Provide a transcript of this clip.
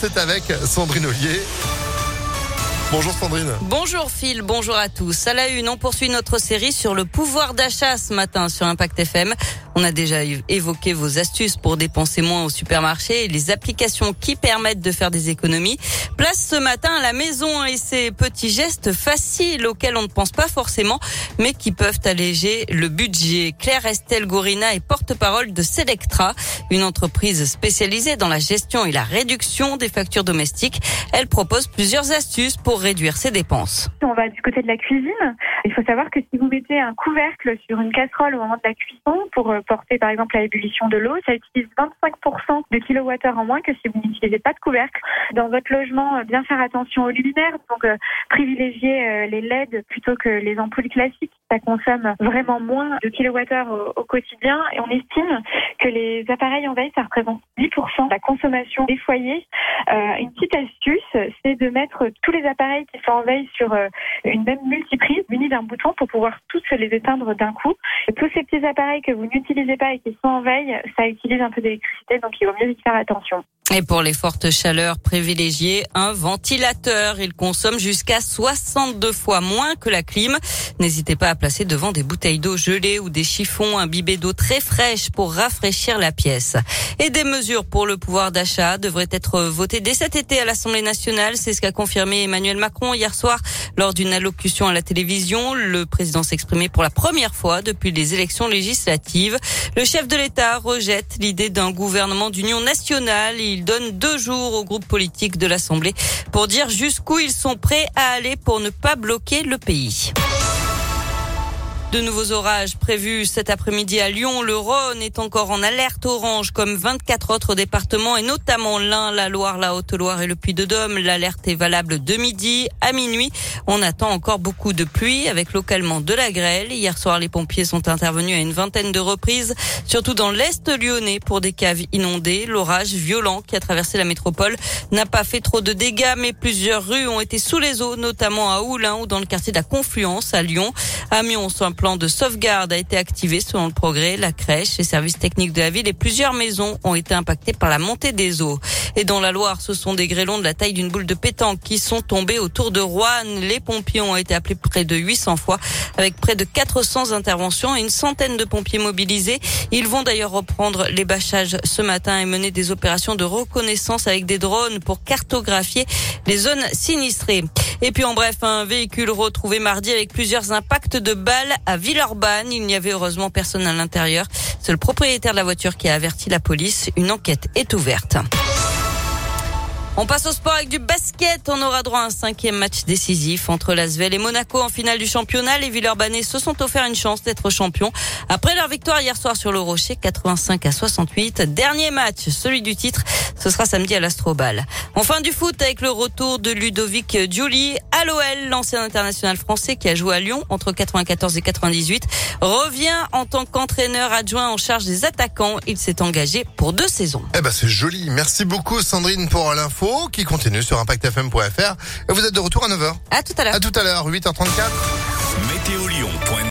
c'est avec Sandrine Ollier. Bonjour Sandrine. Bonjour Phil, bonjour à tous. À la une, on poursuit notre série sur le pouvoir d'achat ce matin sur Impact FM. On a déjà évoqué vos astuces pour dépenser moins au supermarché et les applications qui permettent de faire des économies. Place ce matin à la maison et ces petits gestes faciles auxquels on ne pense pas forcément, mais qui peuvent alléger le budget. Claire Estelle Gorina est porte-parole de Selectra, une entreprise spécialisée dans la gestion et la réduction des factures domestiques. Elle propose plusieurs astuces pour réduire ses dépenses. On va du côté de la cuisine. Il faut savoir que si vous mettez un couvercle sur une casserole au moment de la cuisson pour euh, porter par exemple à ébullition de l'eau, ça utilise 25% de kilowattheure en moins que si vous n'utilisez pas de couvercle. Dans votre logement, euh, bien faire attention aux luminaires, donc euh, privilégier euh, les LED plutôt que les ampoules classiques. Ça consomme vraiment moins de kilowattheure au, au quotidien et on estime que les appareils en veille, ça représente 10% de la consommation des foyers. Euh, une petite astuce, c'est de mettre tous les appareils qui sont en veille sur une même multiprise munis d'un bouton pour pouvoir tous les éteindre d'un coup. Et tous ces petits appareils que vous n'utilisez pas et qui sont en veille, ça utilise un peu d'électricité, donc il vaut mieux y faire attention. Et pour les fortes chaleurs, privilégiez un ventilateur. Il consomme jusqu'à 62 fois moins que la clim. N'hésitez pas à placer devant des bouteilles d'eau gelée ou des chiffons imbibés d'eau très fraîche pour rafraîchir la pièce. Et des mesures pour le pouvoir d'achat devraient être votées dès cet été à l'Assemblée nationale. C'est ce qu'a confirmé Emmanuel Macron hier soir lors d'une allocution à la télévision. Le président s'exprimait pour la première fois depuis les élections législatives. Le chef de l'État rejette l'idée d'un gouvernement d'union nationale. Il donne deux jours au groupe politique de l'Assemblée pour dire jusqu'où ils sont prêts à aller pour ne pas bloquer le pays. De nouveaux orages prévus cet après-midi à Lyon. Le Rhône est encore en alerte orange comme 24 autres départements et notamment l'Ain, la Loire, la Haute-Loire et le Puy-de-Dôme. L'alerte est valable de midi à minuit. On attend encore beaucoup de pluie avec localement de la grêle. Hier soir, les pompiers sont intervenus à une vingtaine de reprises, surtout dans l'Est lyonnais pour des caves inondées. L'orage violent qui a traversé la métropole n'a pas fait trop de dégâts, mais plusieurs rues ont été sous les eaux, notamment à Oulin ou dans le quartier de la Confluence à Lyon. À Mions, plan de sauvegarde a été activé selon le progrès. La crèche, les services techniques de la ville et plusieurs maisons ont été impactées par la montée des eaux. Et dans la Loire, ce sont des grêlons de la taille d'une boule de pétanque qui sont tombés autour de Rouen. Les pompiers ont été appelés près de 800 fois avec près de 400 interventions et une centaine de pompiers mobilisés. Ils vont d'ailleurs reprendre les bâchages ce matin et mener des opérations de reconnaissance avec des drones pour cartographier les zones sinistrées. Et puis en bref, un véhicule retrouvé mardi avec plusieurs impacts de balles à Villeurbanne. Il n'y avait heureusement personne à l'intérieur. C'est le propriétaire de la voiture qui a averti la police. Une enquête est ouverte. On passe au sport avec du basket. On aura droit à un cinquième match décisif entre Lasvel et Monaco en finale du championnat. Les Villeurbanais se sont offert une chance d'être champions après leur victoire hier soir sur le Rocher, 85 à 68. Dernier match, celui du titre, ce sera samedi à l'Astrobal. Enfin du foot avec le retour de Ludovic Giuli à l'OL, l'ancien international français qui a joué à Lyon entre 94 et 98, revient en tant qu'entraîneur adjoint en charge des attaquants. Il s'est engagé pour deux saisons. Eh ben c'est joli. Merci beaucoup Sandrine pour l'info qui continue sur impactfm.fr. Vous êtes de retour à 9h. À tout à l'heure. À tout à l'heure, 8h34.